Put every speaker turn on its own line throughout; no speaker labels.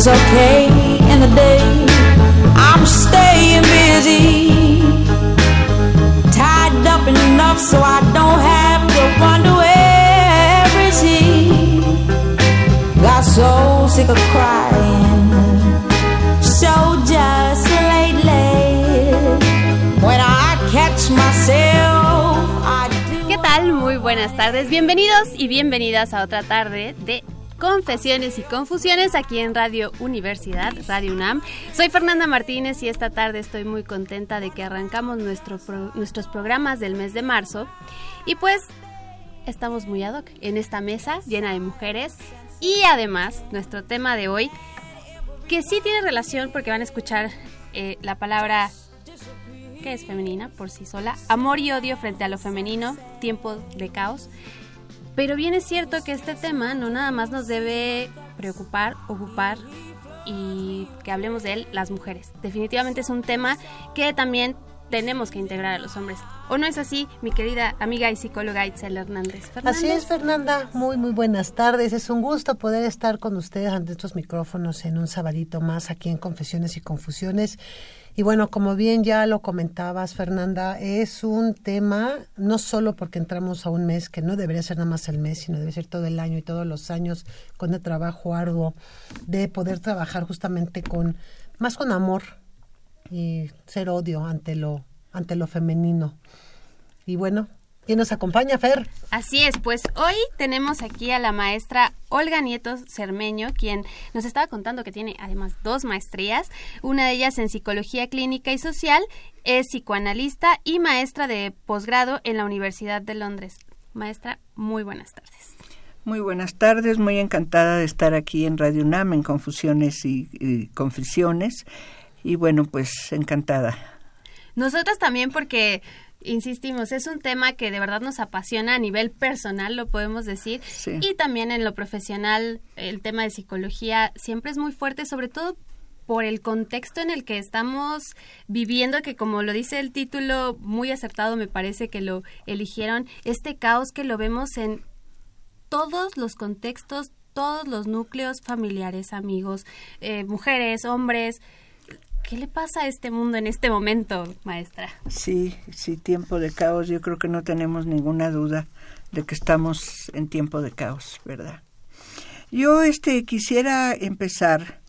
It's okay in the day. I'm staying busy. Tied up enough so I don't have to wonder where is he. Got so sick of crying. So just lately. When I catch myself, I do.
¿Qué? Muy buenas tardes. Bienvenidos y bienvenidas a otra tarde de Confesiones y Confusiones aquí en Radio Universidad, Radio UNAM. Soy Fernanda Martínez y esta tarde estoy muy contenta de que arrancamos nuestro nuestros programas del mes de marzo. Y pues estamos muy ad hoc en esta mesa llena de mujeres. Y además, nuestro tema de hoy, que sí tiene relación porque van a escuchar eh, la palabra que es femenina por sí sola, amor y odio frente a lo femenino, tiempo de caos. Pero bien es cierto que este tema no nada más nos debe preocupar, ocupar y que hablemos de él las mujeres. Definitivamente es un tema que también tenemos que integrar a los hombres. ¿O no es así, mi querida amiga y psicóloga Itzel Hernández?
Así es, Fernanda. Muy, muy buenas tardes. Es un gusto poder estar con ustedes ante estos micrófonos en un sabadito más aquí en Confesiones y Confusiones. Y bueno, como bien ya lo comentabas, Fernanda, es un tema no solo porque entramos a un mes, que no debería ser nada más el mes, sino debe ser todo el año y todos los años con el trabajo arduo de poder trabajar justamente con más con amor y ser odio ante lo ante lo femenino. Y bueno, ¿Quién nos acompaña, Fer?
Así es, pues hoy tenemos aquí a la maestra Olga Nieto Cermeño, quien nos estaba contando que tiene además dos maestrías, una de ellas en psicología clínica y social, es psicoanalista y maestra de posgrado en la Universidad de Londres. Maestra, muy buenas tardes.
Muy buenas tardes, muy encantada de estar aquí en Radio UNAM en Confusiones y, y Confusiones. Y bueno, pues encantada.
Nosotros también porque insistimos, es un tema que de verdad nos apasiona a nivel personal, lo podemos decir, y también en lo profesional, el tema de psicología siempre es muy fuerte, sobre todo por el contexto en el que estamos viviendo, que como lo dice el título, muy acertado me parece que lo eligieron, este caos que lo vemos en todos los contextos, todos los núcleos familiares, amigos, eh, mujeres, hombres, ¿Qué le pasa a este mundo en este momento, maestra?
Sí, sí, tiempo de caos. Yo creo que no tenemos ninguna duda de que estamos en tiempo de caos, ¿verdad? Yo este quisiera empezar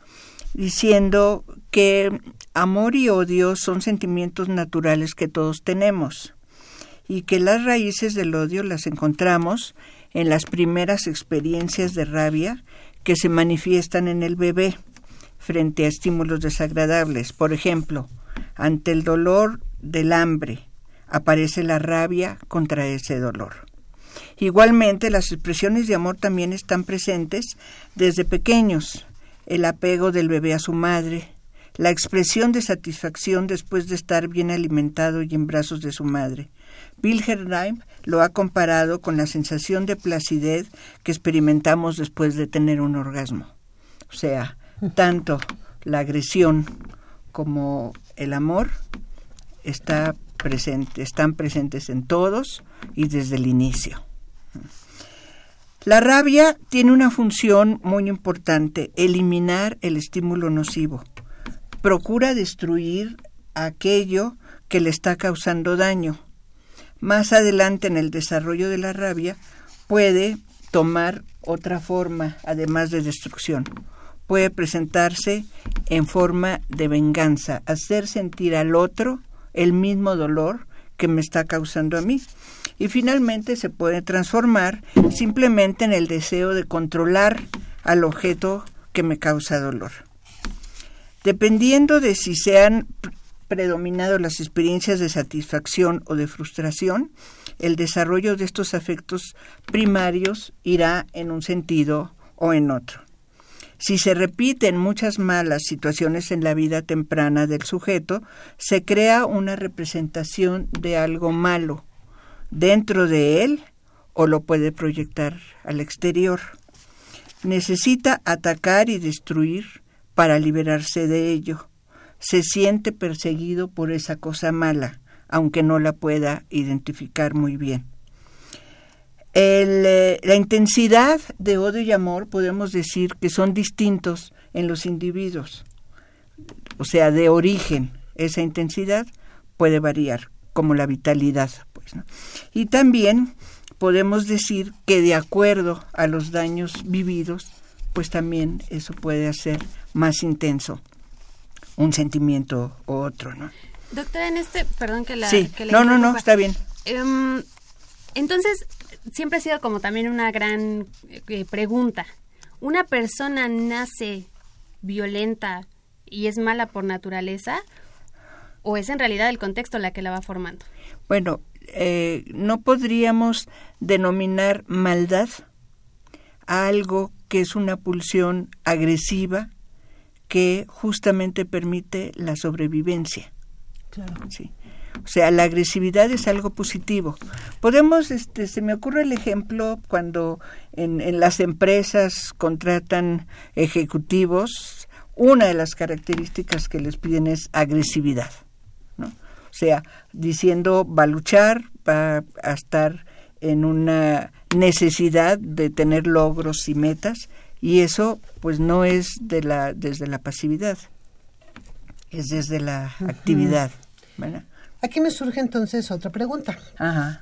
diciendo que amor y odio son sentimientos naturales que todos tenemos y que las raíces del odio las encontramos en las primeras experiencias de rabia que se manifiestan en el bebé frente a estímulos desagradables. Por ejemplo, ante el dolor del hambre aparece la rabia contra ese dolor. Igualmente, las expresiones de amor también están presentes desde pequeños. El apego del bebé a su madre, la expresión de satisfacción después de estar bien alimentado y en brazos de su madre. Wilhelm lo ha comparado con la sensación de placidez que experimentamos después de tener un orgasmo. O sea, tanto la agresión como el amor está presente, están presentes en todos y desde el inicio. La rabia tiene una función muy importante, eliminar el estímulo nocivo. Procura destruir aquello que le está causando daño. Más adelante en el desarrollo de la rabia puede tomar otra forma, además de destrucción. Puede presentarse en forma de venganza, hacer sentir al otro el mismo dolor que me está causando a mí. Y finalmente se puede transformar simplemente en el deseo de controlar al objeto que me causa dolor. Dependiendo de si se han predominado las experiencias de satisfacción o de frustración, el desarrollo de estos afectos primarios irá en un sentido o en otro. Si se repiten muchas malas situaciones en la vida temprana del sujeto, se crea una representación de algo malo dentro de él o lo puede proyectar al exterior. Necesita atacar y destruir para liberarse de ello. Se siente perseguido por esa cosa mala, aunque no la pueda identificar muy bien. Eh, la intensidad de odio y amor podemos decir que son distintos en los individuos, o sea, de origen. Esa intensidad puede variar, como la vitalidad. Pues, Y también podemos decir que de acuerdo a los daños vividos, pues también eso puede hacer más intenso un sentimiento u otro, ¿no?
Doctora, en este, perdón que la...
Sí,
que la
no, no, no, está bien.
Em, entonces, siempre ha sido como también una gran eh, pregunta. ¿Una persona nace violenta y es mala por naturaleza? ¿O es en realidad el contexto la que la va formando?
Bueno, eh, no podríamos denominar maldad a algo que es una pulsión agresiva que justamente permite la sobrevivencia.
Claro.
Sí. O sea, la agresividad es algo positivo. Podemos, este, se me ocurre el ejemplo cuando en, en las empresas contratan ejecutivos, una de las características que les piden es agresividad. ¿no? O sea, diciendo va a luchar, va a estar en una necesidad de tener logros y metas y eso pues no es de la desde la pasividad es desde la actividad ¿verdad?
Aquí me surge entonces otra pregunta.
Ajá.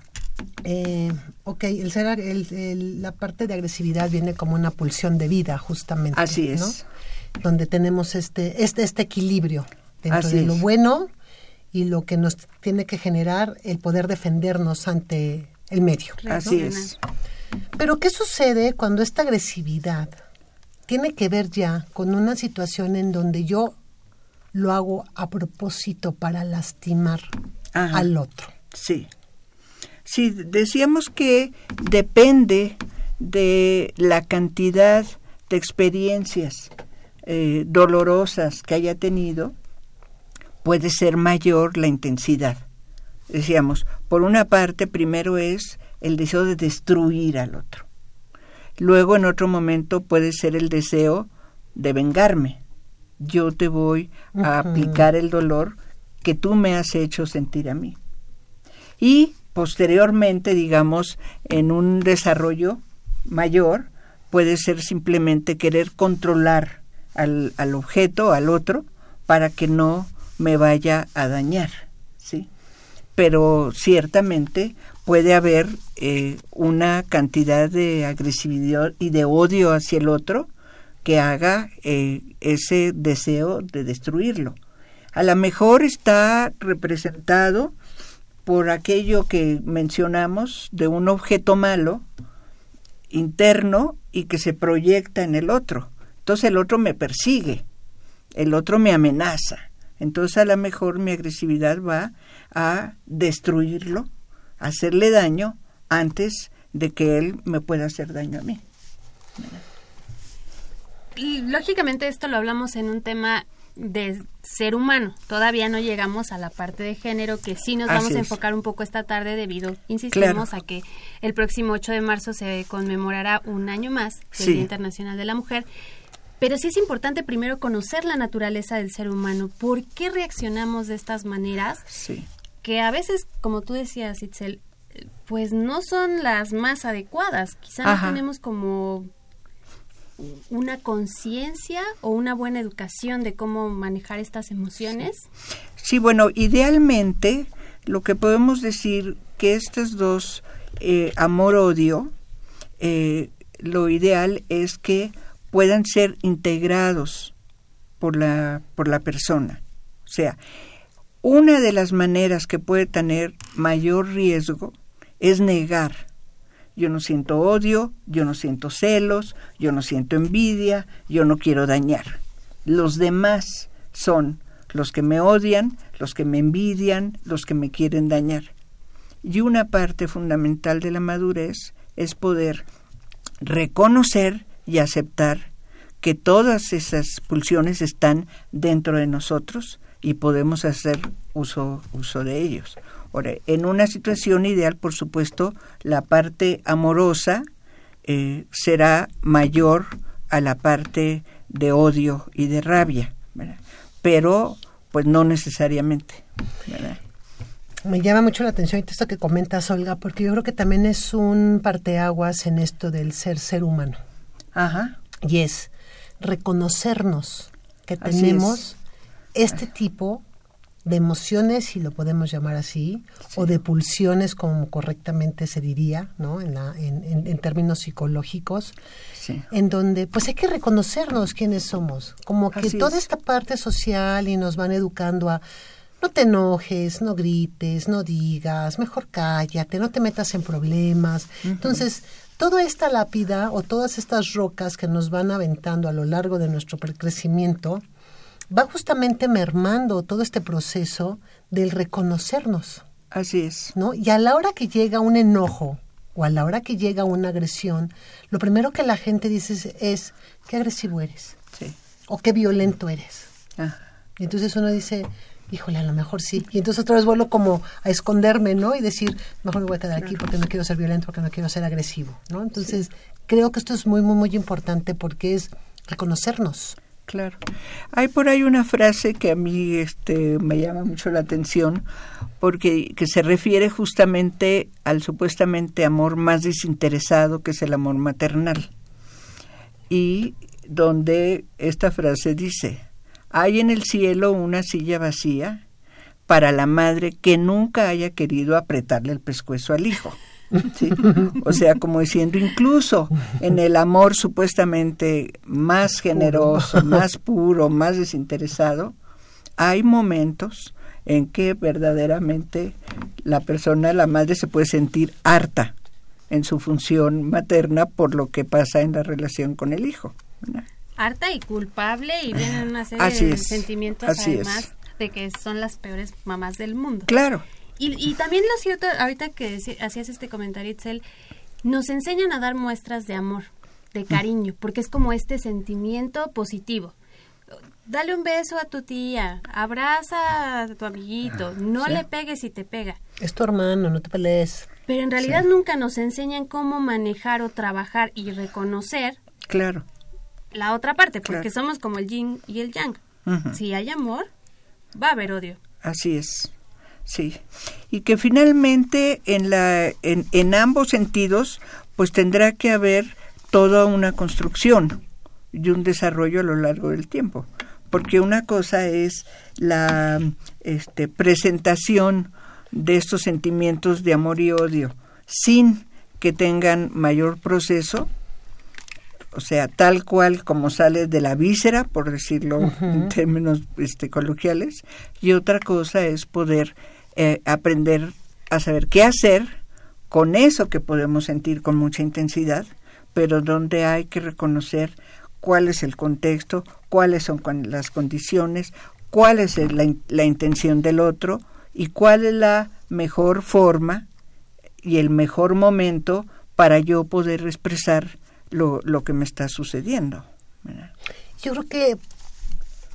Eh, ok, el ser, el- el- la parte de agresividad viene como una pulsión de vida, justamente.
Así es.
¿no? Donde tenemos este, este, este equilibrio
Así
de lo
es.
bueno y lo que nos tiene que generar el poder defendernos ante el medio.
Así es.
Pero ¿qué sucede cuando esta agresividad tiene que ver ya con una situación en donde yo lo hago a propósito para lastimar
Ajá.
al otro?
Sí. Sí, decíamos que depende de la cantidad de experiencias eh, dolorosas que haya tenido, puede ser mayor la intensidad. Decíamos, por una parte, primero es el deseo de destruir al otro. Luego, en otro momento, puede ser el deseo de vengarme. Yo te voy a aplicar el dolor que tú me has hecho sentir a mí. Y posteriormente, digamos, en un desarrollo mayor, puede ser simplemente querer controlar al, al objeto, al otro, para que no me vaya a dañar, ¿sí? Pero ciertamente puede haber eh, una cantidad de agresividad y de odio hacia el otro que haga eh, ese deseo de destruirlo. A lo mejor está representado por aquello que mencionamos de un objeto malo interno y que se proyecta en el otro. Entonces el otro me persigue, el otro me amenaza. Entonces a lo mejor mi agresividad va a destruirlo, hacerle daño antes de que él me pueda hacer daño a mí.
Y, Lógicamente esto lo hablamos en un tema de ser humano. Todavía no llegamos a la parte de género que sí nos
Así
vamos a
es.
enfocar un poco esta tarde debido, insistimos,
Claro.
a que el próximo 8 de marzo se conmemorará un año más del
Sí.
Día Internacional de la Mujer. Pero sí es importante primero conocer la naturaleza del ser humano. ¿Por qué reaccionamos de estas maneras?
Sí.
que a veces, como tú decías, Itzel, pues no son las más adecuadas. Quizá
Ajá.
no tenemos como una conciencia o una buena educación de cómo manejar estas emociones.
Sí, bueno, idealmente lo que podemos decir que estos dos, eh, amor-odio, eh, lo ideal es que puedan ser integrados por la, por la persona. O sea, una de las maneras que puede tener mayor riesgo es negar. Yo no siento odio, yo no siento celos, yo no siento envidia, yo no quiero dañar. Los demás son los que me odian, los que me envidian, los que me quieren dañar. Y una parte fundamental de la madurez es poder reconocer y aceptar que todas esas pulsiones están dentro de nosotros y podemos hacer uso, uso de ellos. Ahora, en una situación ideal, por supuesto, la parte amorosa eh, será mayor a la parte de odio y de rabia, pero pues no necesariamente.
Me llama mucho la atención esto que comentas, Olga, porque yo creo que también es un parteaguas en esto del ser ser humano.
Ajá.
Y es reconocernos que tenemos este tipo de emociones, si lo podemos llamar así, o de pulsiones, como correctamente se diría, ¿no? En, la, en, en, términos psicológicos, en donde pues hay que reconocernos quiénes somos, como que toda esta parte social y nos van educando a no te enojes, no grites, no digas, mejor cállate, no te metas en problemas. Entonces, toda esta lápida o todas estas rocas que nos van aventando a lo largo de nuestro crecimiento, va justamente mermando todo este proceso del reconocernos.
Así es.
¿No? Y a la hora que llega un enojo o a la hora que llega una agresión, lo primero que la gente dice es, qué agresivo eres.
Sí.
O qué violento eres.
Ah.
Y entonces uno dice, híjole, a lo mejor sí. Y entonces otra vez vuelvo como a esconderme, ¿no? Y decir, mejor me voy a quedar aquí porque no quiero ser violento, porque no quiero ser agresivo, ¿no? Entonces, creo que esto es muy, muy, muy importante porque es reconocernos.
Claro. Hay por ahí una frase que a mí este, me llama mucho la atención porque que se refiere justamente al supuestamente amor más desinteresado que es el amor maternal. Y donde esta frase dice, hay en el cielo una silla vacía para la madre que nunca haya querido apretarle el pescuezo al hijo. O sea, como diciendo, incluso en el amor supuestamente más generoso, más puro, más desinteresado, hay momentos en que verdaderamente la persona, la madre, se puede sentir harta en su función materna por lo que pasa en la relación con el hijo.
Harta y culpable y vienen una serie de sentimientos además de que son las peores mamás del mundo.
Claro.
Y, también lo cierto, ahorita que hacías este comentario, Itzel, nos enseñan a dar muestras de amor, de cariño, porque es como este sentimiento positivo. Dale un beso a tu tía, abraza a tu amiguito, no le pegues si te pega.
Es tu hermano, no te pelees.
Pero en realidad nunca nos enseñan cómo manejar o trabajar y reconocer
claro.
la otra parte, porque somos como el yin y el yang. Si hay amor, va a haber odio.
Así es. Sí, y que finalmente en, la, en, en ambos sentidos pues tendrá que haber toda una construcción y un desarrollo a lo largo del tiempo, porque una cosa es la este, presentación de estos sentimientos de amor y odio sin que tengan mayor proceso, o sea, tal cual como sale de la víscera, por decirlo en términos este, coloquiales, y otra cosa es poder eh, aprender a saber qué hacer con eso que podemos sentir con mucha intensidad, pero donde hay que reconocer cuál es el contexto, cuáles son las condiciones, cuál es la, la intención del otro y cuál es la mejor forma y el mejor momento para yo poder expresar lo, lo que me está sucediendo.
Yo creo que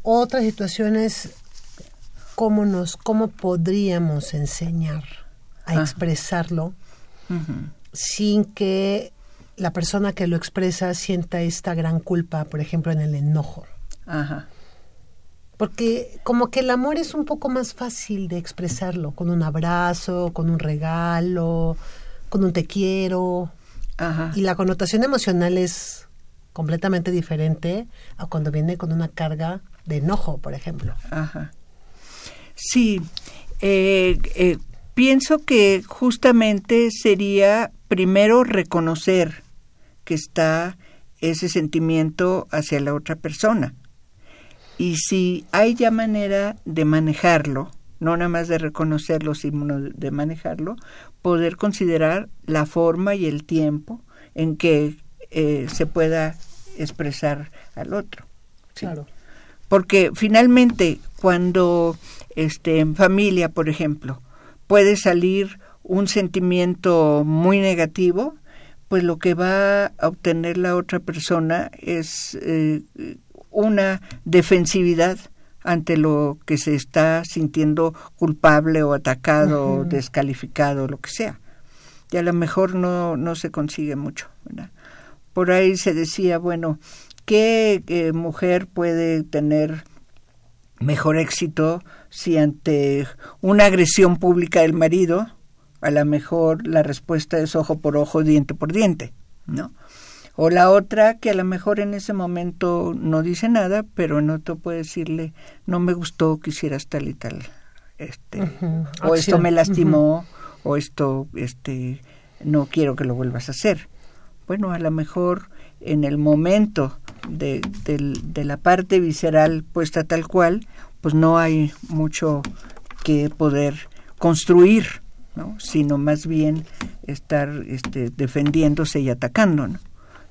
otras situaciones cómo nos, cómo podríamos enseñar a expresarlo sin que la persona que lo expresa sienta esta gran culpa, por ejemplo, en el enojo. Porque como que el amor es un poco más fácil de expresarlo, con un abrazo, con un regalo, con un te quiero. Y la connotación emocional es completamente diferente a cuando viene con una carga de enojo, por ejemplo.
Ajá. Sí, eh, eh, pienso que justamente sería primero reconocer que está ese sentimiento hacia la otra persona. Y si hay ya manera de manejarlo, no nada más de reconocerlo, sino de manejarlo, poder considerar la forma y el tiempo en que eh, se pueda expresar al otro.
Claro.
Porque finalmente, cuando este, en familia, por ejemplo, puede salir un sentimiento muy negativo, pues lo que va a obtener la otra persona es eh, una defensividad ante lo que se está sintiendo culpable o atacado o descalificado, lo que sea. Y a lo mejor no, no se consigue mucho. Por ahí se decía, bueno, ¿qué eh, mujer puede tener mejor éxito si ante una agresión pública del marido, a lo mejor la respuesta es ojo por ojo, diente por diente, ¿no? O la otra que a lo mejor en ese momento no dice nada, pero en otro puede decirle, no me gustó, quisieras tal y tal, este, o esto me lastimó, o esto, este, no quiero que lo vuelvas a hacer. Bueno, a lo mejor en el momento de, de la parte visceral puesta tal cual, pues no hay mucho que poder construir, ¿no? sino más bien estar este, defendiéndose y atacando. ¿no?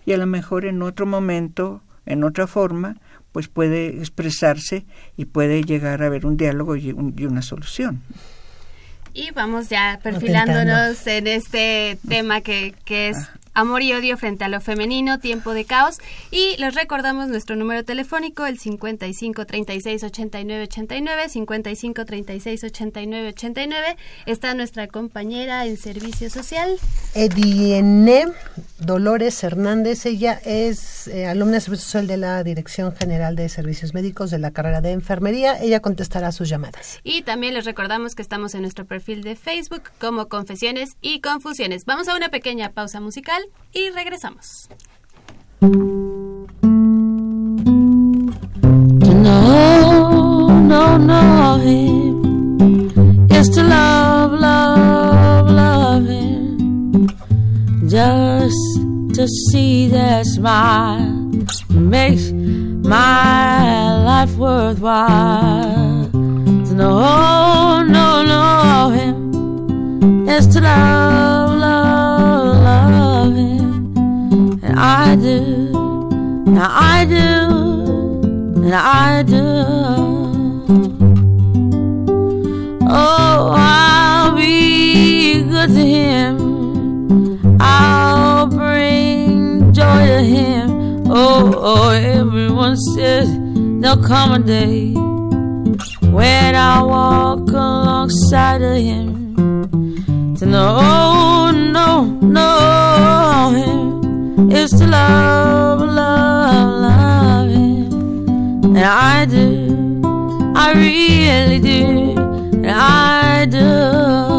Y a lo mejor en otro momento, en otra forma, pues puede expresarse y puede llegar a haber un diálogo y, una solución.
Y vamos ya perfilándonos en este tema que, que es Amor y odio frente a lo femenino, tiempo de caos. Y les recordamos nuestro número telefónico, el 55 36 89 89, 55 36 89 89. Está nuestra compañera en servicio social.
Ediene Dolores Hernández, ella es eh, alumna de servicio social de la Dirección General de Servicios Médicos de la carrera de enfermería. Ella contestará sus llamadas.
Y también les recordamos que estamos en nuestro perfil de Facebook como Confesiones y Confusiones. Vamos a una pequeña pausa musical y regresamos.
No, no, no Just to see that smile makes my life worthwhile. To know, oh, no, no him is to love, love, love him. And I do, and I do, and I do. Oh, I'll be good to him. I'll bring joy to him. Oh, oh everyone says there'll come a day when I'll walk alongside of him to know, oh, no, no, him is to love, love, love him. And I do, I really do, and I do.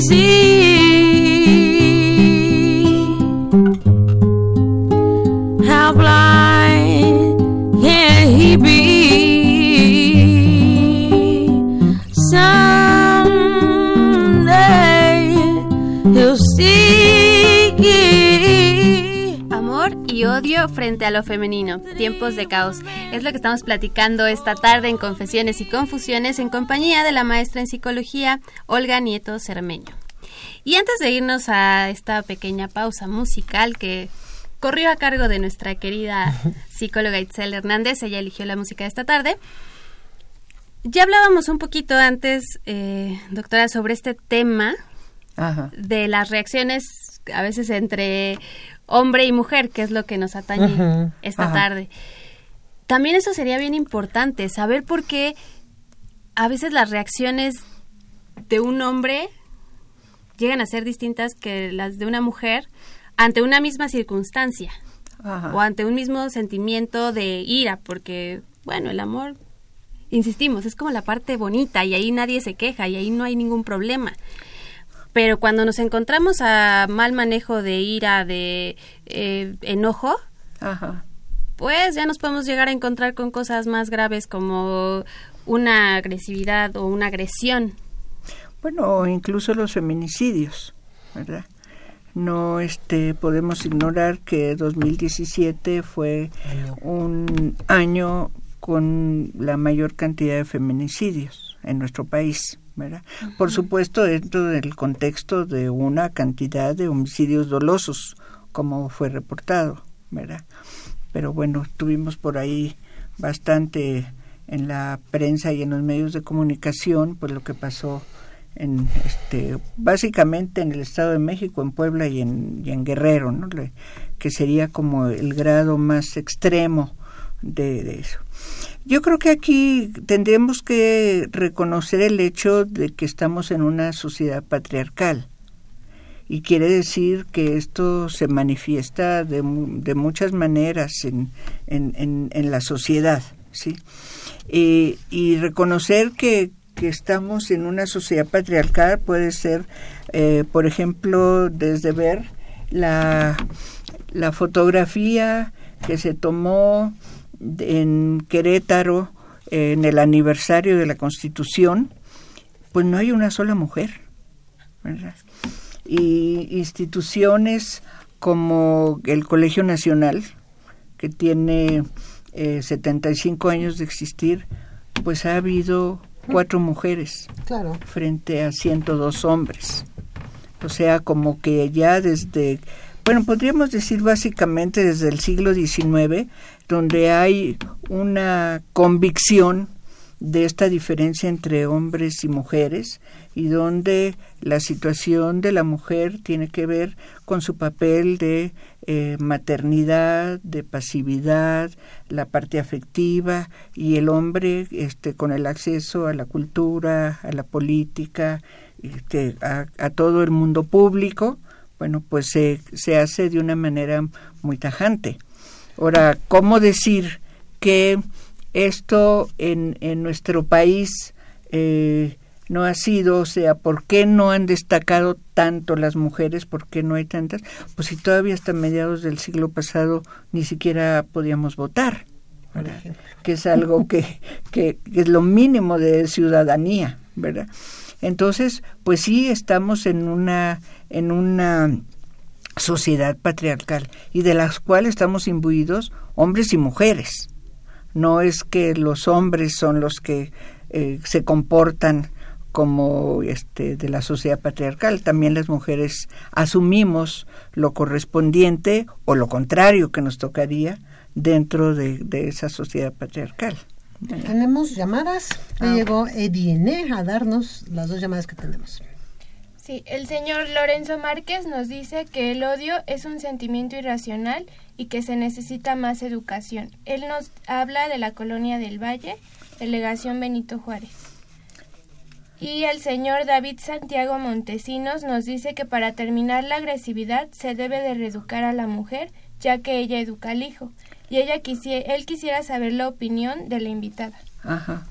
See how blind can he be?
Odio frente a lo femenino, tiempos de caos. Es lo que estamos platicando esta tarde en Confesiones y Confusiones en compañía de la maestra en psicología Olga Nieto Cermeño. Y antes de irnos a esta pequeña pausa musical que corrió a cargo de nuestra querida psicóloga Itzel Hernández, ella eligió la música de esta tarde. Ya hablábamos un poquito antes, eh, doctora, sobre este tema de las reacciones a veces entre hombre y mujer, que es lo que nos atañe esta tarde. También eso sería bien importante, saber por qué a veces las reacciones de un hombre llegan a ser distintas que las de una mujer ante una misma circunstancia o ante un mismo sentimiento de ira, porque, bueno, el amor, insistimos, es como la parte bonita y ahí nadie se queja y ahí no hay ningún problema. Pero cuando nos encontramos a mal manejo de ira, de eh, enojo,
Ajá.
pues ya nos podemos llegar a encontrar con cosas más graves como una agresividad o una agresión.
Bueno, o incluso los feminicidios, ¿verdad? No este podemos ignorar que 2017 fue un año con la mayor cantidad de feminicidios en nuestro país, ¿verdad? Por supuesto, dentro del contexto de una cantidad de homicidios dolosos, como fue reportado, ¿verdad? Pero bueno, tuvimos por ahí bastante en la prensa y en los medios de comunicación, pues lo que pasó en este básicamente en el Estado de México, en Puebla y en, y en Guerrero, ¿no? Le- que sería como el grado más extremo de, de eso. Yo creo que aquí tendremos que reconocer el hecho de que estamos en una sociedad patriarcal y quiere decir que esto se manifiesta de, de muchas maneras en, en, en, en la sociedad, ¿sí? Eh, y reconocer que, que estamos en una sociedad patriarcal puede ser, eh, por ejemplo, desde ver la, la fotografía que se tomó en Querétaro en el aniversario de la Constitución, pues no hay una sola mujer, ¿verdad? Y instituciones como el Colegio Nacional, que tiene eh, 75 años de existir, pues ha habido cuatro mujeres
Claro.
frente a 102 hombres. O sea, como que ya desde, bueno, podríamos decir básicamente desde el siglo XIX, donde hay una convicción de esta diferencia entre hombres y mujeres y donde la situación de la mujer tiene que ver con su papel de eh, maternidad, de pasividad, la parte afectiva y el hombre este, con el acceso a la cultura, a la política, este, a, a todo el mundo público, bueno, pues se, se hace de una manera muy tajante. Ahora, ¿cómo decir que esto en, en nuestro país eh, no ha sido, o sea, ¿por qué no han destacado tanto las mujeres? ¿Por qué no hay tantas? Pues si todavía hasta mediados del siglo pasado ni siquiera podíamos votar, ¿verdad? que es algo que, que, que es lo mínimo de ciudadanía, ¿verdad? Entonces, pues sí estamos en una en una sociedad patriarcal y de las cuales estamos imbuidos hombres y mujeres. No es que los hombres son los que eh, se comportan como este de la sociedad patriarcal, también las mujeres asumimos lo correspondiente o lo contrario que nos tocaría dentro de, de esa sociedad patriarcal.
Tenemos llamadas.
Ah.
llegó Ediene a darnos las dos llamadas que tenemos.
Sí, el señor Lorenzo Márquez nos dice que el odio es un sentimiento irracional y que se necesita más educación. Él nos habla de la colonia del Valle, delegación Benito Juárez. Y el señor David Santiago Montesinos nos dice que para terminar la agresividad se debe de reeducar a la mujer, ya que ella educa al hijo. Y ella quisi- él quisiera saber la opinión de la invitada.
Ajá.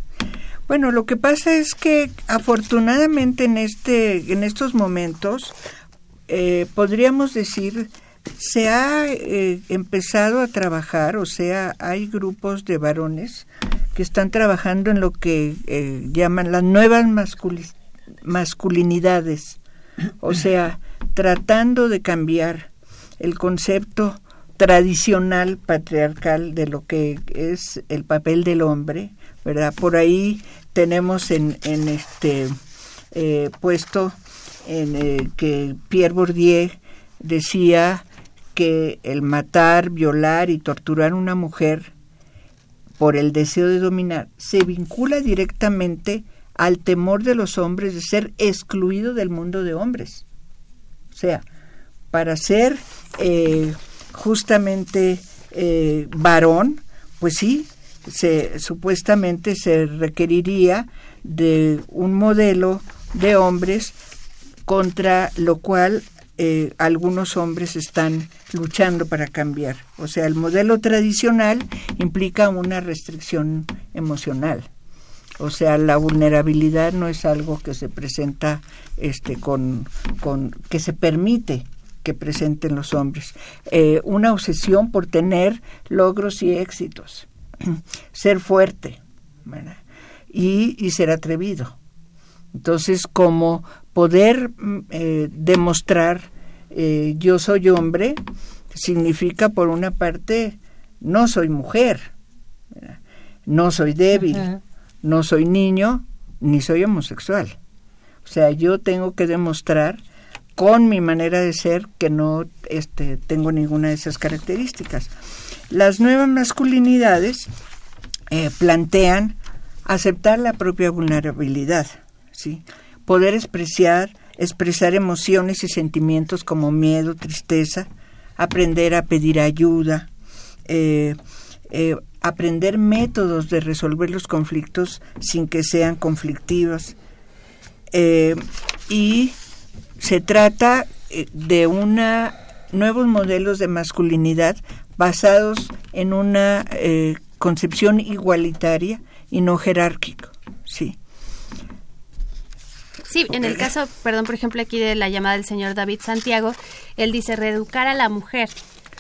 Bueno, lo que pasa es que afortunadamente en este, en estos momentos, eh, podríamos decir, se ha eh, empezado a trabajar, o sea, hay grupos de varones que están trabajando en lo que eh, llaman las nuevas masculi- masculinidades, o sea, tratando de cambiar el concepto tradicional patriarcal de lo que es el papel del hombre, ¿verdad? Por ahí tenemos en, en este eh, puesto en eh, que Pierre Bourdieu decía que el matar, violar y torturar a una mujer por el deseo de dominar se vincula directamente al temor de los hombres de ser excluido del mundo de hombres. O sea, para ser eh, justamente eh, varón, pues sí, se, supuestamente se requeriría de un modelo de hombres contra lo cual eh, algunos hombres están luchando para cambiar. O sea, el modelo tradicional implica una restricción emocional. O sea, la vulnerabilidad no es algo que se presenta este, con, con que se permite que presenten los hombres. Eh, una obsesión por tener logros y éxitos, ser fuerte y, y, ser atrevido. Entonces, como poder mm, eh, demostrar eh, yo soy hombre, significa por una parte, no soy mujer, no soy débil, no soy niño, ni soy homosexual. O sea, yo tengo que demostrar con mi manera de ser que no este, tengo ninguna de esas características. Las nuevas masculinidades eh, plantean aceptar la propia vulnerabilidad, ¿sí? poder expresar, expresar emociones y sentimientos como miedo, tristeza, aprender a pedir ayuda, eh, eh, aprender métodos de resolver los conflictos sin que sean conflictivos y se trata eh, de una nuevos modelos de masculinidad basados en una eh, concepción igualitaria y no jerárquico, sí.
Sí, en el caso, perdón, por ejemplo, aquí de la llamada del señor David Santiago, él dice reeducar a la mujer.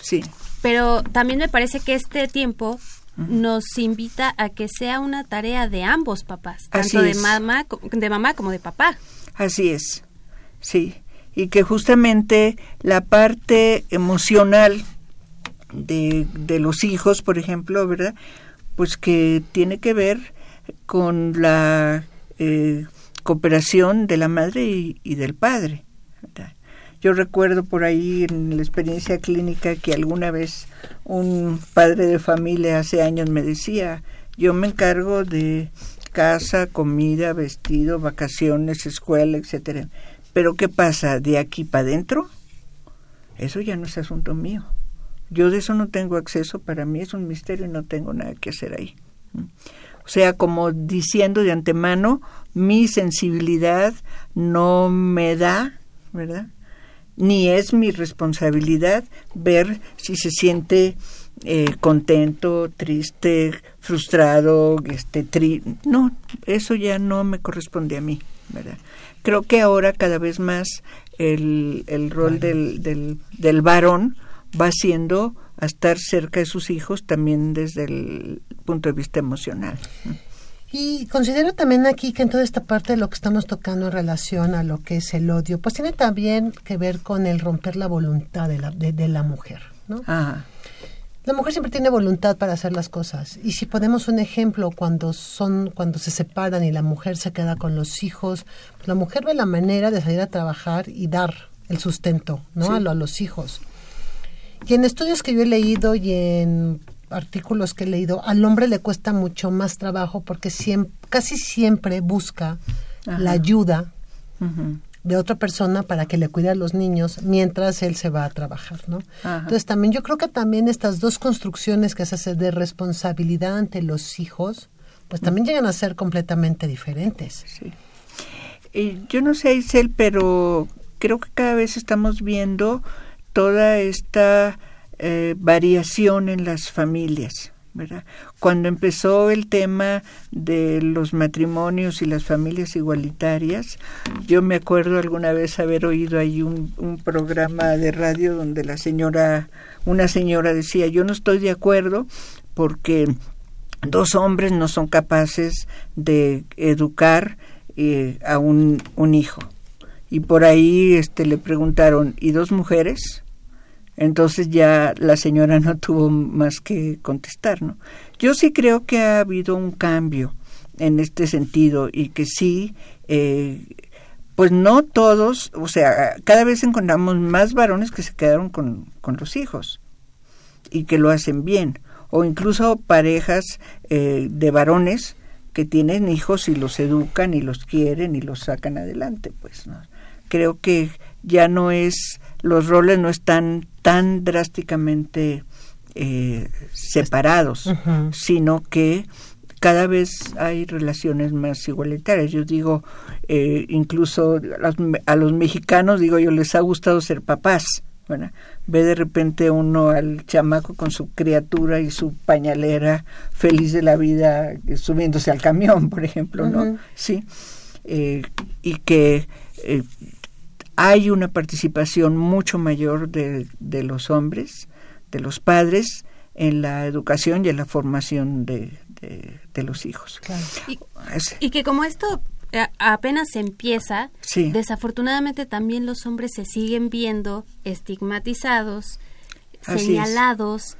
Sí.
Pero también me parece que este tiempo nos invita a que sea una tarea de ambos papás, tanto de mamá, de mamá como de papá.
Así es. Sí, y que justamente la parte emocional de, de los hijos, por ejemplo, ¿verdad? Pues que tiene que ver con la eh, cooperación de la madre y, del padre. Yo recuerdo por ahí en la experiencia clínica que alguna vez un padre de familia hace años me decía, yo me encargo de casa, comida, vestido, vacaciones, escuela, etcétera. Pero ¿qué pasa? ¿De aquí para adentro? Eso ya no es asunto mío. Yo de eso no tengo acceso, para mí es un misterio y no tengo nada que hacer ahí. O sea, como diciendo de antemano, mi sensibilidad no me da, ¿verdad? Ni es mi responsabilidad ver si se siente eh, contento, triste, frustrado, este, tri no, eso ya no me corresponde a mí, ¿verdad? creo que ahora cada vez más el, el rol del, del, del varón va siendo a estar cerca de sus hijos también desde el punto de vista emocional.
Y considero también aquí que en toda esta parte de lo que estamos tocando en relación a lo que es el odio, pues tiene también que ver con el romper la voluntad de la, de, de la mujer, ¿no?
Ajá.
La mujer siempre tiene voluntad para hacer las cosas y si ponemos un ejemplo cuando son cuando se separan y la mujer se queda con los hijos, pues la mujer ve la manera de salir a trabajar y dar el sustento, ¿no? A, los hijos. Y en estudios que yo he leído y en artículos que he leído, al hombre le cuesta mucho más trabajo porque siempre, casi siempre busca la ayuda de otra persona para que le cuide a los niños mientras él se va a trabajar, ¿no? Entonces también yo creo que también estas dos construcciones que se hace de responsabilidad ante los hijos, pues también llegan a ser completamente diferentes.
Sí. yo no sé, Isel, pero creo que cada vez estamos viendo toda esta eh, variación en las familias. Cuando empezó el tema de los matrimonios y las familias igualitarias, yo me acuerdo alguna vez haber oído ahí un, un programa de radio donde la señora, una señora decía, yo no estoy de acuerdo porque dos hombres no son capaces de educar eh, a un hijo. Y por ahí este, le preguntaron, ¿y dos mujeres? Entonces ya la señora no tuvo más que contestar, ¿no? Yo sí creo que ha habido un cambio en este sentido y que sí, eh, pues no todos, o sea, cada vez encontramos más varones que se quedaron con, con los hijos y que lo hacen bien, o incluso parejas eh, de varones que tienen hijos y los educan y los quieren y los sacan adelante, pues, ¿no? Creo que ya no es los roles no están tan drásticamente eh, separados, sino que cada vez hay relaciones más igualitarias. Yo digo, eh, incluso a los, mexicanos, digo yo, les ha gustado ser papás, ¿verdad? Ve de repente uno al chamaco con su criatura y su pañalera feliz de la vida eh, subiéndose al camión, por ejemplo, ¿no? Sí. Eh, y que eh, hay una participación mucho mayor de, de los hombres, de los padres, en la educación y en la formación de, de- de los hijos.
Claro.
Y, que como esto eh, apenas empieza,
Sí.
desafortunadamente también los hombres se siguen viendo estigmatizados,
Así
señalados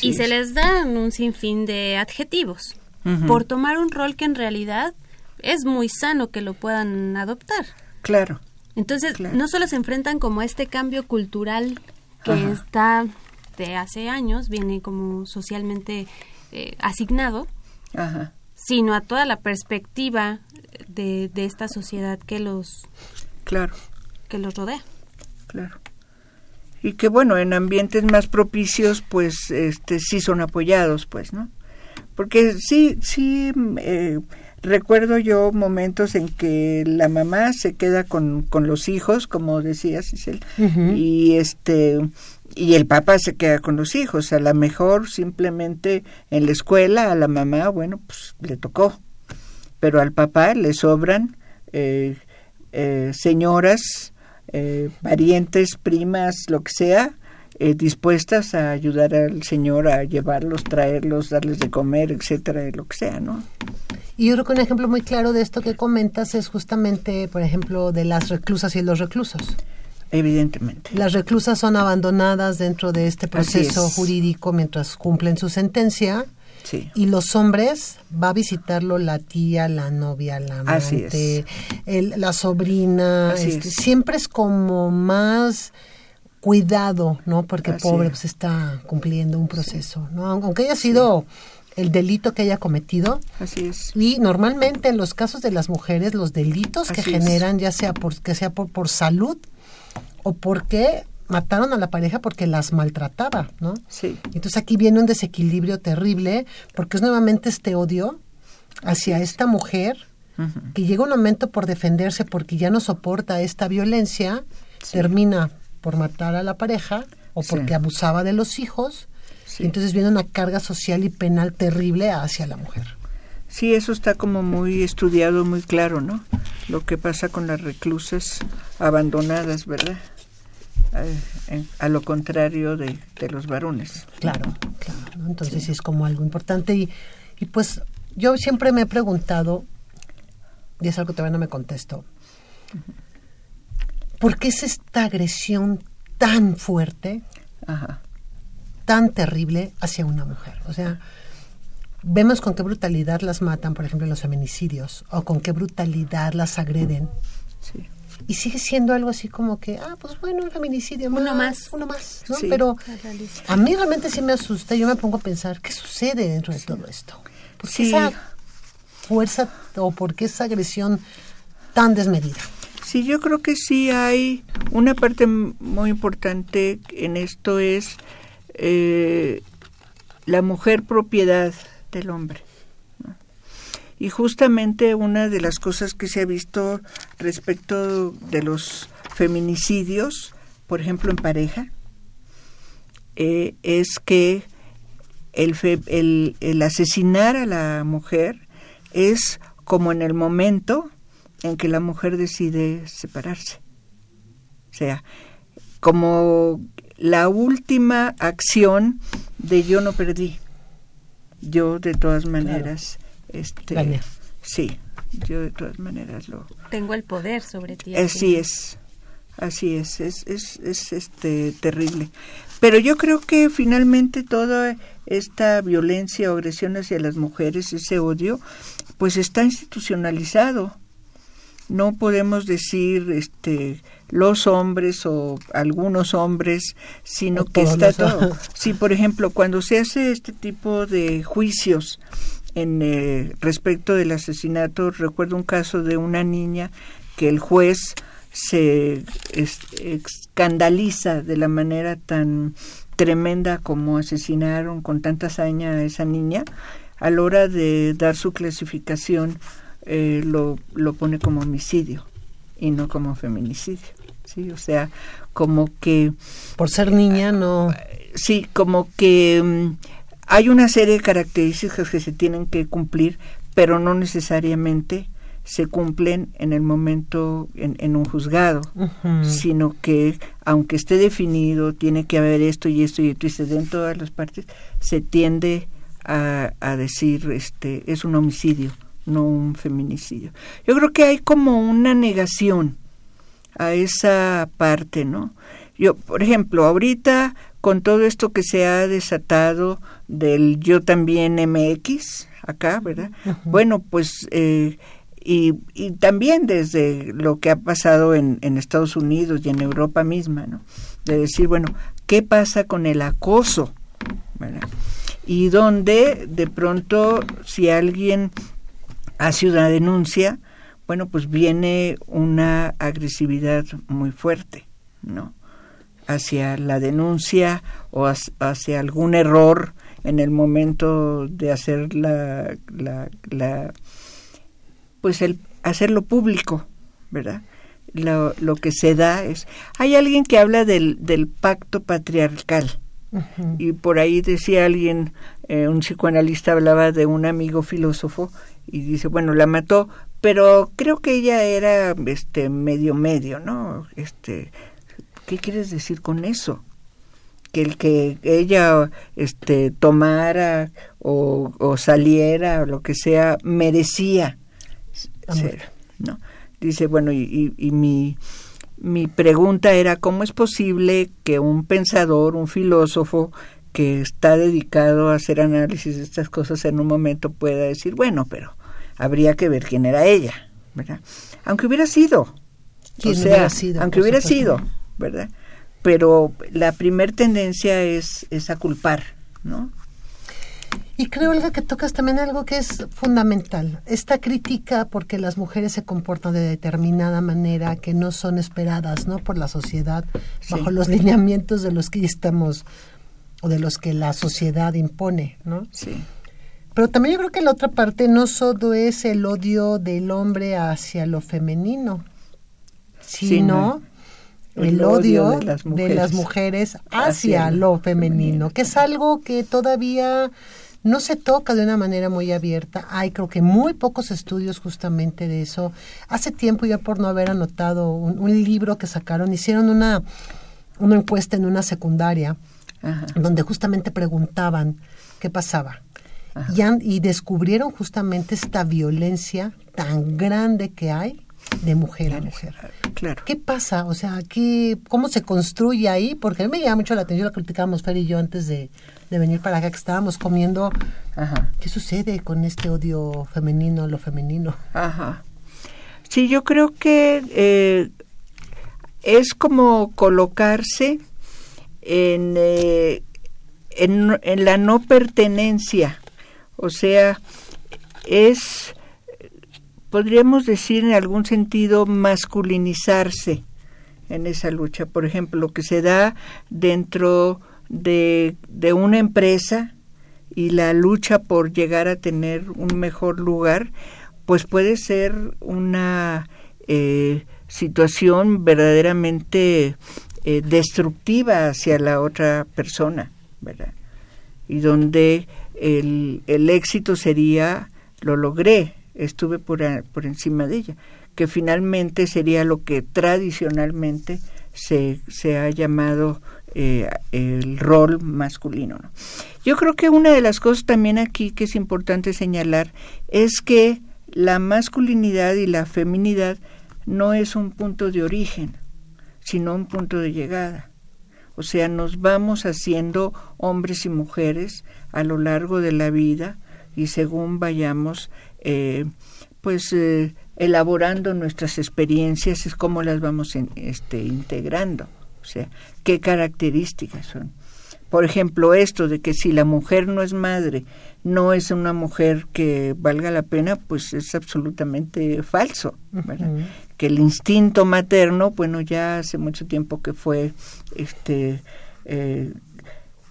y se
es.
les dan un sinfín de adjetivos por tomar un rol que en realidad es muy sano que lo puedan adoptar.
Claro,
Entonces,
Claro.
no solo se enfrentan como a este cambio cultural que
Ajá.
está de hace años, viene como socialmente eh, asignado,
ajá,
sino a toda la perspectiva de, de esta sociedad que los,
claro.
que los rodea.
claro. Y que bueno, en ambientes más propicios, pues, este, sí son apoyados, pues, ¿no? Porque sí, sí, eh, recuerdo yo momentos en que la mamá se queda con, con los hijos, como decía Cicel, y este, y el papá se queda con los hijos. A lo mejor simplemente en la escuela a la mamá, bueno, pues le tocó, pero al papá le sobran eh, eh, señoras, eh, parientes, primas, lo que sea, eh, dispuestas a ayudar al señor a llevarlos, traerlos, darles de comer, etcétera, lo que sea, ¿no?
Y yo creo que un ejemplo muy claro de esto que comentas es justamente, por ejemplo, de las reclusas y los reclusos.
Evidentemente.
Las reclusas son abandonadas dentro de este proceso
es.
jurídico mientras cumplen su sentencia
Sí.
y los hombres va a visitarlo la tía, la novia, la amante, el- la sobrina,
Así
este,
es.
siempre es como más cuidado, ¿no? Porque
Así
pobre
es.
pues está cumpliendo un proceso, ¿no? Aunque haya sido el delito que haya cometido,
Así es.
y normalmente en los casos de las mujeres, los delitos que
es.
generan, ya sea por, que sea por, por salud o porque mataron a la pareja porque las maltrataba, ¿no?
Sí.
Entonces aquí viene un desequilibrio terrible porque es nuevamente este odio hacia esta mujer que llega un momento por defenderse porque ya no soporta esta violencia, termina por matar a la pareja o
Sí.
porque abusaba de los hijos.
Sí.
Y entonces viene una carga social y penal terrible hacia la mujer.
Sí, eso está como muy estudiado, muy claro, ¿no? Lo que pasa con las reclusas abandonadas, ¿verdad? A, en- a lo contrario de, de los varones.
Claro, claro. ¿no? Entonces sí. es como algo importante. Y, y pues yo siempre me he preguntado, y es algo que todavía no me contesto, ¿por qué es esta agresión tan fuerte,
Ajá.
tan terrible hacia una mujer? O sea, vemos con qué brutalidad las matan, por ejemplo, en los feminicidios, o con qué brutalidad las agreden.
Sí.
Y sigue siendo algo así como que, ah, pues bueno, un feminicidio
Uno más.
Uno más, ¿no?
Sí.
Pero a mí realmente sí me asusta. Yo me pongo a pensar, ¿qué sucede dentro de todo esto? ¿Por qué
Sí.
esa fuerza o por qué esa agresión tan desmedida?
Sí, yo creo que sí hay una parte muy importante en esto es eh, la mujer propiedad del hombre. Y justamente una de las cosas que se ha visto respecto de los feminicidios, por ejemplo en pareja, eh, es que el, fe- el asesinar a la mujer es como en el momento en que la mujer decide separarse. O sea, como la última acción de yo no perdí. Yo de todas maneras, este,
Gané.
sí, yo de todas maneras lo,
Tengo el poder sobre ti.
Así
final.
es, así es, es, es, es, este terrible. Pero yo creo que finalmente toda esta violencia o agresión hacia las mujeres, ese odio, pues está institucionalizado. No podemos decir este los hombres o algunos hombres, sino
O
que está
los-
todo. Sí, por ejemplo, cuando se hace este tipo de juicios en eh, respecto del asesinato, recuerdo un caso de una niña que el juez se es- escandaliza de la manera tan tremenda como asesinaron con tanta hazaña a esa niña, a la hora de dar su clasificación eh, lo, lo pone como homicidio y no como feminicidio. sí, o sea, como que
por ser niña no.
sí, como que mm, hay una serie de características que se tienen que cumplir, pero no necesariamente se cumplen en el momento en, en un juzgado, sino que aunque esté definido, tiene que haber esto y esto y esto y se den todas las partes, se tiende a, a decir este es un homicidio, no un feminicidio. Yo creo que hay como una negación a esa parte, ¿no? Yo, por ejemplo, ahorita con todo esto que se ha desatado del yo también MX acá, ¿verdad? Bueno, pues eh, y, y también desde lo que ha pasado en, en Estados Unidos y en Europa misma, ¿no? De decir, bueno, ¿qué pasa con el acoso? ¿verdad? Y donde de pronto si alguien hace una denuncia, bueno, pues viene una agresividad muy fuerte, ¿no? Hacia la denuncia o hac- hacia algún error en el momento de hacer la, la, la pues el hacerlo público, ¿verdad? Lo, lo que se da es hay alguien que habla del, del pacto patriarcal Y por ahí decía alguien eh, un psicoanalista hablaba de un amigo filósofo y dice bueno la mató pero creo que ella era este medio medio no este qué quieres decir con eso que el que ella este tomara o, o saliera o lo que sea merecía ser, no dice bueno y, y- y mi mi pregunta era cómo es posible que un pensador un filósofo que está dedicado a hacer análisis de estas cosas en un momento pueda decir bueno pero habría que ver quién era ella verdad aunque hubiera sido.
¿Quién
o sea,
hubiera sido,
aunque hubiera sido verdad pero la primer tendencia es es a culpar no
Y creo, Olga, que tocas también algo que es fundamental. Esta crítica porque las mujeres se comportan de determinada manera que no son esperadas, ¿no? Por la sociedad,
Sí.
bajo los lineamientos de los que estamos o de los que la sociedad impone, ¿no?
sí
Pero también yo creo que la otra parte no solo es el odio del hombre hacia lo femenino, sino el, odio, de, las mujeres, hacia,
hacia
lo femenino, que es algo que todavía no se toca de una manera muy abierta. Hay creo que muy pocos estudios justamente de eso. Hace tiempo ya por no haber anotado un, un libro que sacaron, hicieron una, una encuesta en una secundaria
Ajá.
donde justamente preguntaban qué pasaba.
Ajá.
Y, han- y descubrieron justamente esta violencia tan grande que hay de mujer a mujer.
claro
¿Qué pasa? O sea, ¿qué, ¿cómo se construye ahí? Porque a mí me llama mucho la atención, lo criticábamos Fer y yo antes de, de venir para acá, que estábamos comiendo.
Ajá.
¿Qué sucede con este odio femenino a lo femenino?
Ajá. Sí, yo creo que eh, es como colocarse en, eh, en, en la no pertenencia. O sea, es, podríamos decir en algún sentido, masculinizarse en esa lucha. Por ejemplo, lo que se da dentro de, una empresa y la lucha por llegar a tener un mejor lugar, pues puede ser una eh, situación verdaderamente eh, destructiva hacia la otra persona, ¿verdad? Y donde el, el éxito sería, lo logré, estuve por, por encima de ella, que finalmente sería lo que tradicionalmente se, se ha llamado eh, el rol masculino. ¿no? Yo creo que una de las cosas también aquí que es importante señalar es que la masculinidad y la feminidad no es un punto de origen, sino un punto de llegada. O sea, nos vamos haciendo hombres y mujeres a lo largo de la vida y según vayamos, eh, pues, eh, elaborando nuestras experiencias, es como las vamos en- este, integrando. O sea, qué características son. Por ejemplo, esto de que si la mujer no es madre, no es una mujer que valga la pena, pues es absolutamente falso. que el instinto materno, bueno, ya hace mucho tiempo que fue este eh,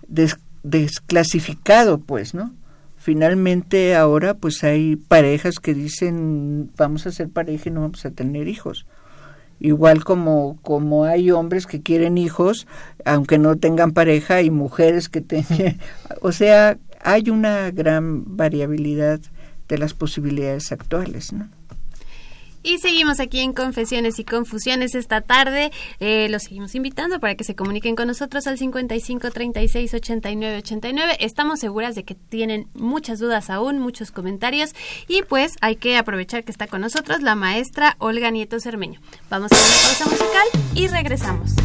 des- desclasificado, pues, ¿no? Finalmente ahora pues hay parejas que dicen vamos a ser pareja y no vamos a tener hijos. igual como como hay hombres que quieren hijos aunque no tengan pareja y mujeres que tengan o sea hay una gran variabilidad de las posibilidades actuales ¿no?
Y seguimos aquí en Confesiones y Confusiones esta tarde. Eh, los seguimos invitando para que se comuniquen con nosotros al 55 36 89 89. Estamos seguras de que tienen muchas dudas aún, muchos comentarios. Y pues hay que aprovechar que está con nosotros la maestra Olga Nieto Cermeño. Vamos a una pausa musical y regresamos.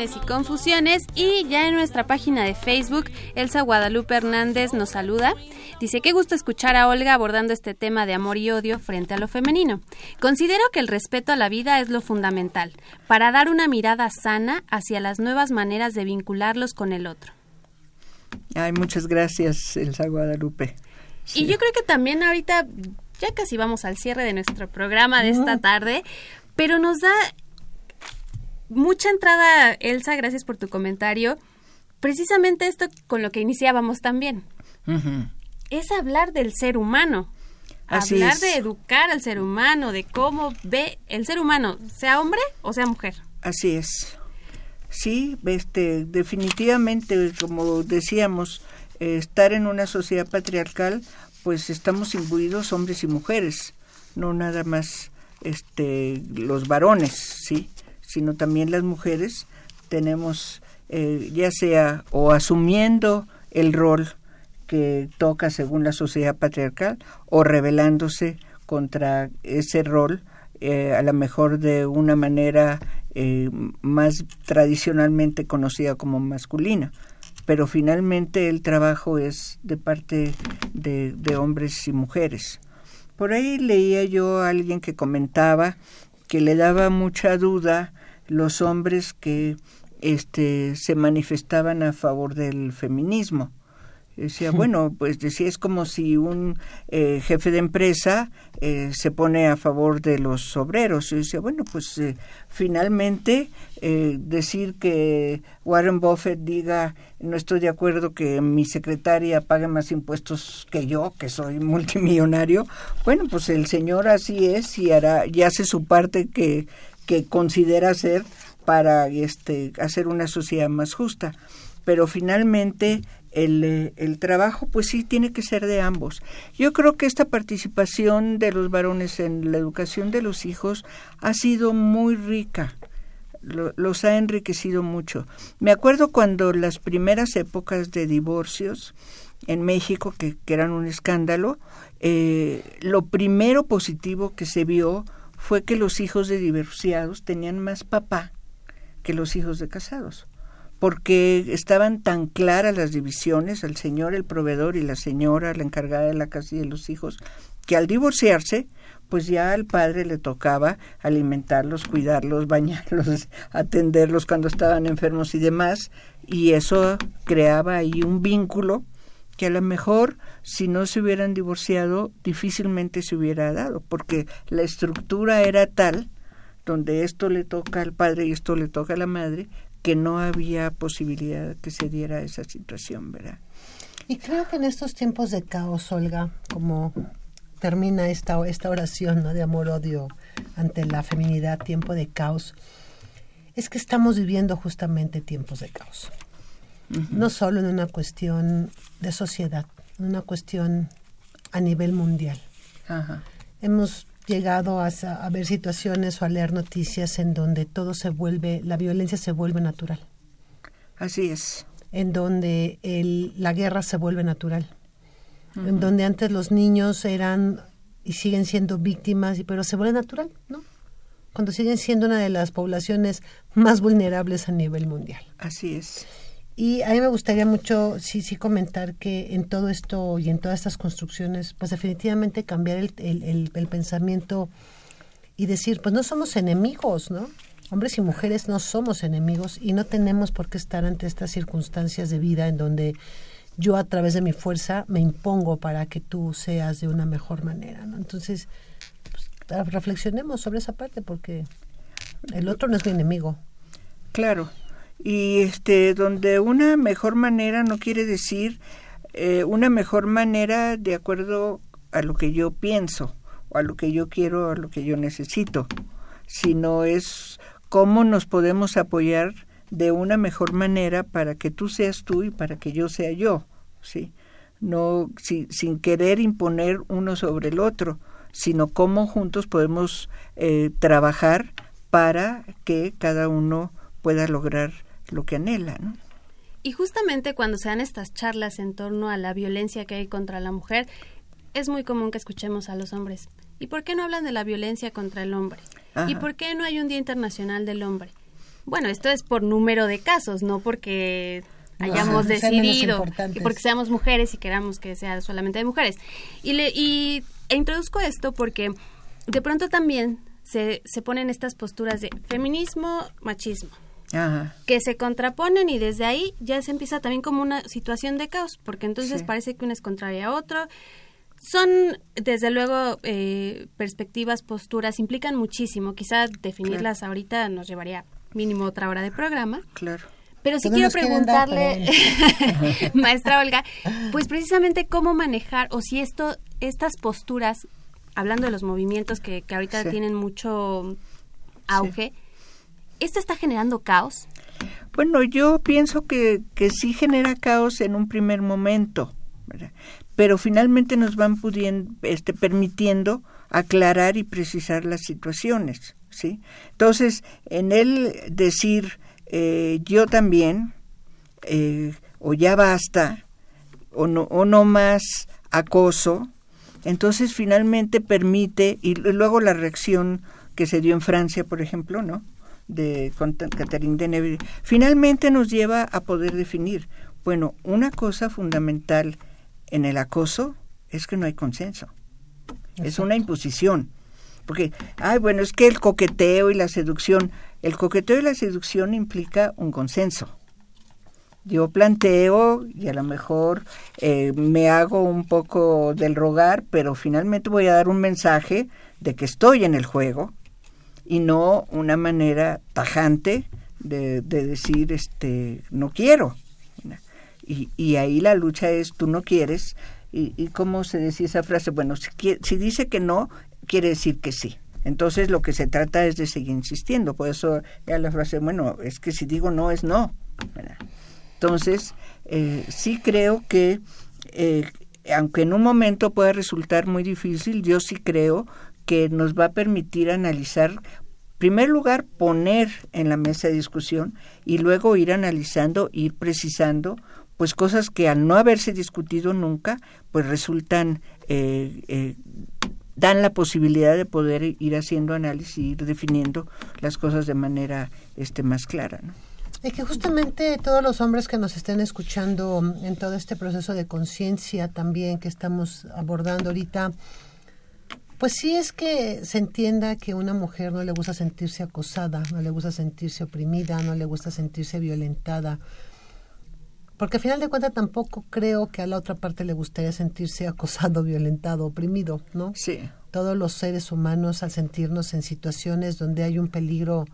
Y Confusiones y ya en nuestra página de Facebook, Elsa Guadalupe Hernández nos saluda. Dice, qué gusto escuchar a Olga abordando este tema de amor y odio frente a lo femenino. Considero que el respeto a la vida es lo fundamental, para dar una mirada sana hacia las nuevas maneras de vincularlos con el otro.
Ay, muchas gracias, Elsa Guadalupe.
Y yo creo que también ahorita ya casi vamos al cierre de nuestro programa de esta tarde, pero nos da mucha entrada, Elsa, gracias por tu comentario. Precisamente esto con lo que iniciábamos también. Es hablar del ser humano.
Así
hablar
es.
de educar al ser humano, de cómo ve el ser humano, sea hombre o sea mujer.
Así es. Sí, este, definitivamente, como decíamos, eh, estar en una sociedad patriarcal, pues estamos imbuidos hombres y mujeres, no nada más este, los varones, sí, sino también las mujeres tenemos, eh, ya sea o asumiendo el rol que toca según la sociedad patriarcal o rebelándose contra ese rol eh, a lo mejor de una manera eh, más tradicionalmente conocida como masculina. Pero finalmente el trabajo es de parte de, de hombres y mujeres. Por ahí leía yo a alguien que comentaba que le daba mucha duda los hombres que este se manifestaban a favor del feminismo. Decía bueno pues decía es como si un eh, jefe de empresa eh, se pone a favor de los obreros. Y decía bueno pues eh, finalmente eh, decir que Warren Buffett diga no estoy de acuerdo que mi secretaria pague más impuestos que yo que soy multimillonario bueno pues el señor así es y hará y hace su parte que que considera hacer para este hacer una sociedad más justa pero finalmente el, eh, el, trabajo pues sí tiene que ser de ambos. Yo creo que esta participación de los varones en la educación de los hijos ha sido muy rica, Lo, los ha enriquecido mucho. Me acuerdo cuando las primeras épocas de divorcios en México, que, que eran un escándalo, eh, lo primero positivo que se vio fue que los hijos de divorciados tenían más papá que los hijos de casados, porque estaban tan claras las divisiones, el señor el proveedor y la señora la encargada de la casa y de los hijos, que al divorciarse, pues ya al padre le tocaba alimentarlos, cuidarlos, bañarlos, atenderlos cuando estaban enfermos y demás, y eso creaba ahí un vínculo que a lo mejor si no se hubieran divorciado difícilmente se hubiera dado, porque la estructura era tal donde esto le toca al padre y esto le toca a la madre, que no había posibilidad que se diera esa situación, ¿verdad?
Y creo que en estos tiempos de caos, Olga, como termina esta, esta oración ¿no? de amor-odio ante la feminidad, tiempo de caos, es que estamos viviendo justamente tiempos de caos. No solo en una cuestión de sociedad, en una cuestión a nivel mundial. Hemos llegado a, a, ver situaciones o a leer noticias en donde todo se vuelve, la violencia se vuelve natural.
Así es.
En donde el, la guerra se vuelve natural. En donde antes los niños eran y siguen siendo víctimas, pero se vuelve natural, ¿no? Cuando siguen siendo una de las poblaciones más vulnerables a nivel mundial.
Así es.
Y a mí me gustaría mucho, sí, sí, comentar que en todo esto y en todas estas construcciones, pues definitivamente cambiar el, el, el, pensamiento y decir, pues no somos enemigos, ¿no? Hombres y mujeres no somos enemigos y no tenemos por qué estar ante estas circunstancias de vida en donde yo a través de mi fuerza me impongo para que tú seas de una mejor manera, ¿no? Entonces, pues, reflexionemos sobre esa parte porque el otro no es mi enemigo.
Claro, y este donde una mejor manera no quiere decir eh, una mejor manera de acuerdo a lo que yo pienso o a lo que yo quiero o a lo que yo necesito sino es cómo nos podemos apoyar de una mejor manera para que tú seas tú y para que yo sea yo sí no sin querer imponer uno sobre el otro sino cómo juntos podemos eh, trabajar para que cada uno pueda lograr lo que anhela, ¿no?
Y justamente cuando se dan estas charlas en torno a la violencia que hay contra la mujer, es muy común que escuchemos a los hombres. ¿Y por qué no hablan de la violencia contra el hombre? ¿Y por qué no hay un Día Internacional del Hombre? Bueno, esto es por número de casos, no porque hayamos decidido, porque seamos mujeres y queramos que sea solamente de mujeres. Y, le, y e introduzco esto porque de pronto también se, se ponen estas posturas de feminismo, machismo que se contraponen y desde ahí ya se empieza también como una situación de caos, porque entonces parece que uno es contrario a otro. Son, desde luego, eh, perspectivas, posturas, implican muchísimo. Quizá definirlas ahorita nos llevaría mínimo otra hora de programa.
Claro.
Pero sí quiero preguntarle, maestra Olga, pues precisamente cómo manejar, o si esto, estas posturas, hablando de los movimientos que, que ahorita tienen mucho auge, ¿esto está generando caos?
Bueno, yo pienso que, que sí genera caos en un primer momento, pero finalmente nos van pudiendo, este, permitiendo aclarar y precisar las situaciones, ¿sí? Entonces, en él decir eh, yo también, eh, o ya basta, o no, o no más acoso, entonces finalmente permite, y luego la reacción que se dio en Francia, por ejemplo, ¿no? De Catherine Deneuve, finalmente nos lleva a poder definir, bueno, una cosa fundamental en el acoso es que no hay consenso. Es una imposición. Porque, ay, bueno, es que el coqueteo y la seducción, el coqueteo y la seducción implica un consenso. Yo planteo y a lo mejor eh, me hago un poco del rogar, pero finalmente voy a dar un mensaje de que estoy en el juego, y no una manera tajante de, decir este no quiero. Y, y, ahí la lucha es tú no quieres. Y, y cómo se decía esa frase bueno si, si dice que no quiere decir que sí. Entonces lo que se trata es de seguir insistiendo. Por eso ya la frase bueno es que si digo no es no entonces eh, sí creo que eh, aunque en un momento pueda resultar muy difícil yo sí creo que nos va a permitir analizar, primer lugar, poner en la mesa de discusión y luego ir analizando, ir precisando, pues cosas que al no haberse discutido nunca, pues resultan eh, eh, dan la posibilidad de poder ir haciendo análisis y ir definiendo las cosas de manera este más clara. ¿no?
Y que justamente todos los hombres que nos estén escuchando en todo este proceso de conciencia también que estamos abordando ahorita, pues sí es que se entienda que a una mujer no le gusta sentirse acosada, no le gusta sentirse oprimida, no le gusta sentirse violentada. Porque al final de cuentas tampoco creo que a la otra parte le gustaría sentirse acosado, violentado, oprimido, ¿no?
Sí.
Todos los seres humanos al sentirnos en situaciones donde hay un peligro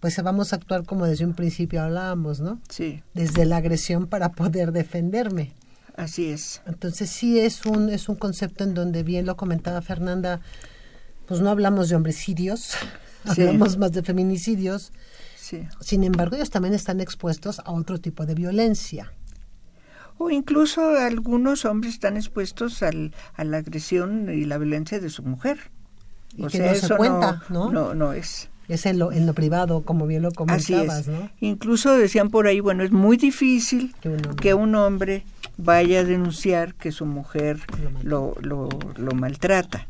pues vamos a actuar como desde un principio hablábamos, ¿no?
Sí.
Desde la agresión para poder defenderme.
Así es.
Entonces sí es un es un concepto en donde bien lo comentaba Fernanda, pues no hablamos de homicidios, hablamos más de feminicidios.
Sí.
Sin embargo, ellos también están expuestos a otro tipo de violencia.
O incluso algunos hombres están expuestos al, a la agresión y la violencia de su mujer.
Y que no se cuenta, ¿no?
No, no es
es en lo, en lo privado, como bien lo comentabas, ¿no?
Incluso decían por ahí, bueno, es muy difícil que un hombre, vaya a denunciar que su mujer lo, lo, lo maltrata.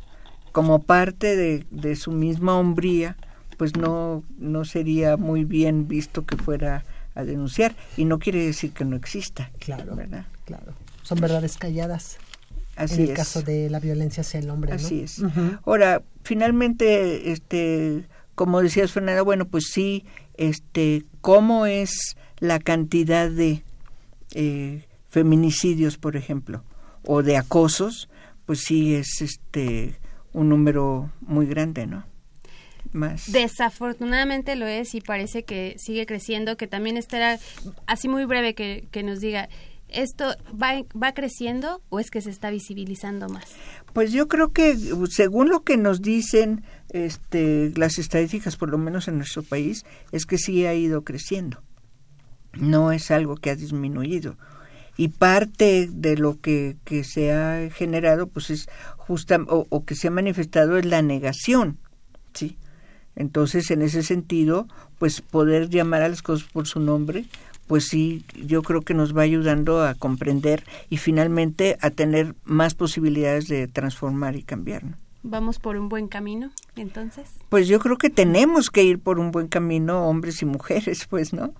Como parte de, de, su misma hombría, pues no, no sería muy bien visto que fuera a denunciar. Y no quiere decir que no exista.
Claro,
¿verdad?
claro. Son verdades calladas.
Así
en el
es.
caso de la violencia hacia el hombre.
Así
¿no?
es. Ahora, finalmente, este como decías Fernanda, bueno, pues sí, este, ¿cómo es la cantidad de eh, feminicidios, por ejemplo, o de acosos? Pues sí es este un número muy grande, ¿no? Más.
Desafortunadamente lo es y parece que sigue creciendo, que también estará así muy breve que, que nos diga, ¿esto va, va creciendo o es que se está visibilizando más?
Pues yo creo que según lo que nos dicen este, las estadísticas, por lo menos en nuestro país, es que sí ha ido creciendo. No es algo que ha disminuido. Y parte de lo que, que se ha generado, pues es justa, o, o que se ha manifestado es la negación, ¿sí? Entonces, en ese sentido, pues poder llamar a las cosas por su nombre, pues sí, yo creo que nos va ayudando a comprender y finalmente a tener más posibilidades de transformar y cambiar. ¿no?
¿Vamos por un buen camino, entonces?
Pues yo creo que tenemos que ir por un buen camino, hombres y mujeres, pues, ¿no?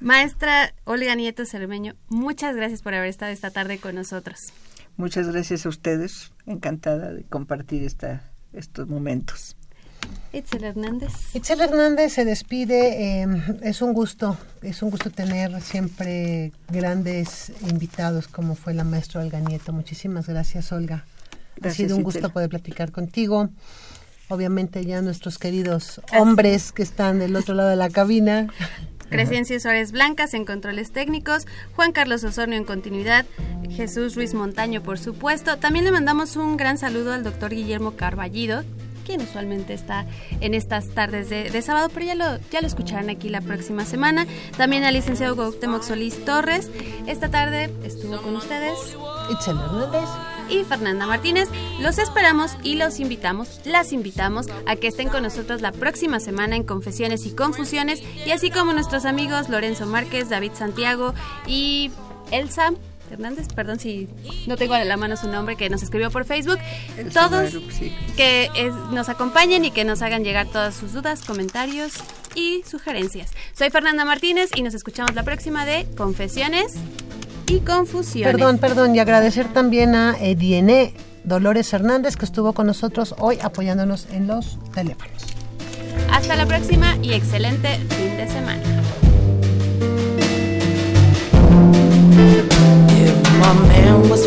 Maestra Olga Nieto Cermeño, muchas gracias por haber estado esta tarde con nosotros.
Muchas gracias a ustedes, encantada de compartir esta, estos momentos.
Itzel Hernández.
Itzel Hernández se despide. Eh, es un gusto, es un gusto tener siempre grandes invitados como fue la maestra Olga Nieto. Muchísimas gracias, Olga.
Gracias,
ha sido un gusto
Itzel.
poder platicar contigo. Obviamente ya nuestros queridos hombres que están del otro lado de la cabina.
Crescencio Suárez Blancas en controles técnicos, Juan Carlos Osornio en continuidad, Jesús Ruiz Montaño por supuesto. También le mandamos un gran saludo al doctor Guillermo Carballido, quien usualmente está en estas tardes de, de, sábado, pero ya lo, ya lo escucharán aquí la próxima semana. También al licenciado Cuauhtémoc Solís Torres. Esta tarde estuvo con ustedes
Itzel Hernández
y Fernanda Martínez. Los esperamos y los invitamos, las invitamos a que estén con nosotros la próxima semana en Confesiones y Confusiones y así como nuestros amigos Lorenzo Márquez, David Santiago y Elsa Hernández, perdón si no tengo a la mano su nombre, que nos escribió por Facebook.
El
Todos
sí.
que es- nos acompañen y que nos hagan llegar todas sus dudas, comentarios y sugerencias. Soy Fernanda Martínez y nos escuchamos la próxima de Confesiones y Confusiones.
Perdón, perdón, y agradecer también a Ediene Dolores Hernández que estuvo con nosotros hoy apoyándonos en los teléfonos.
Hasta la próxima y excelente fin de semana.
My man was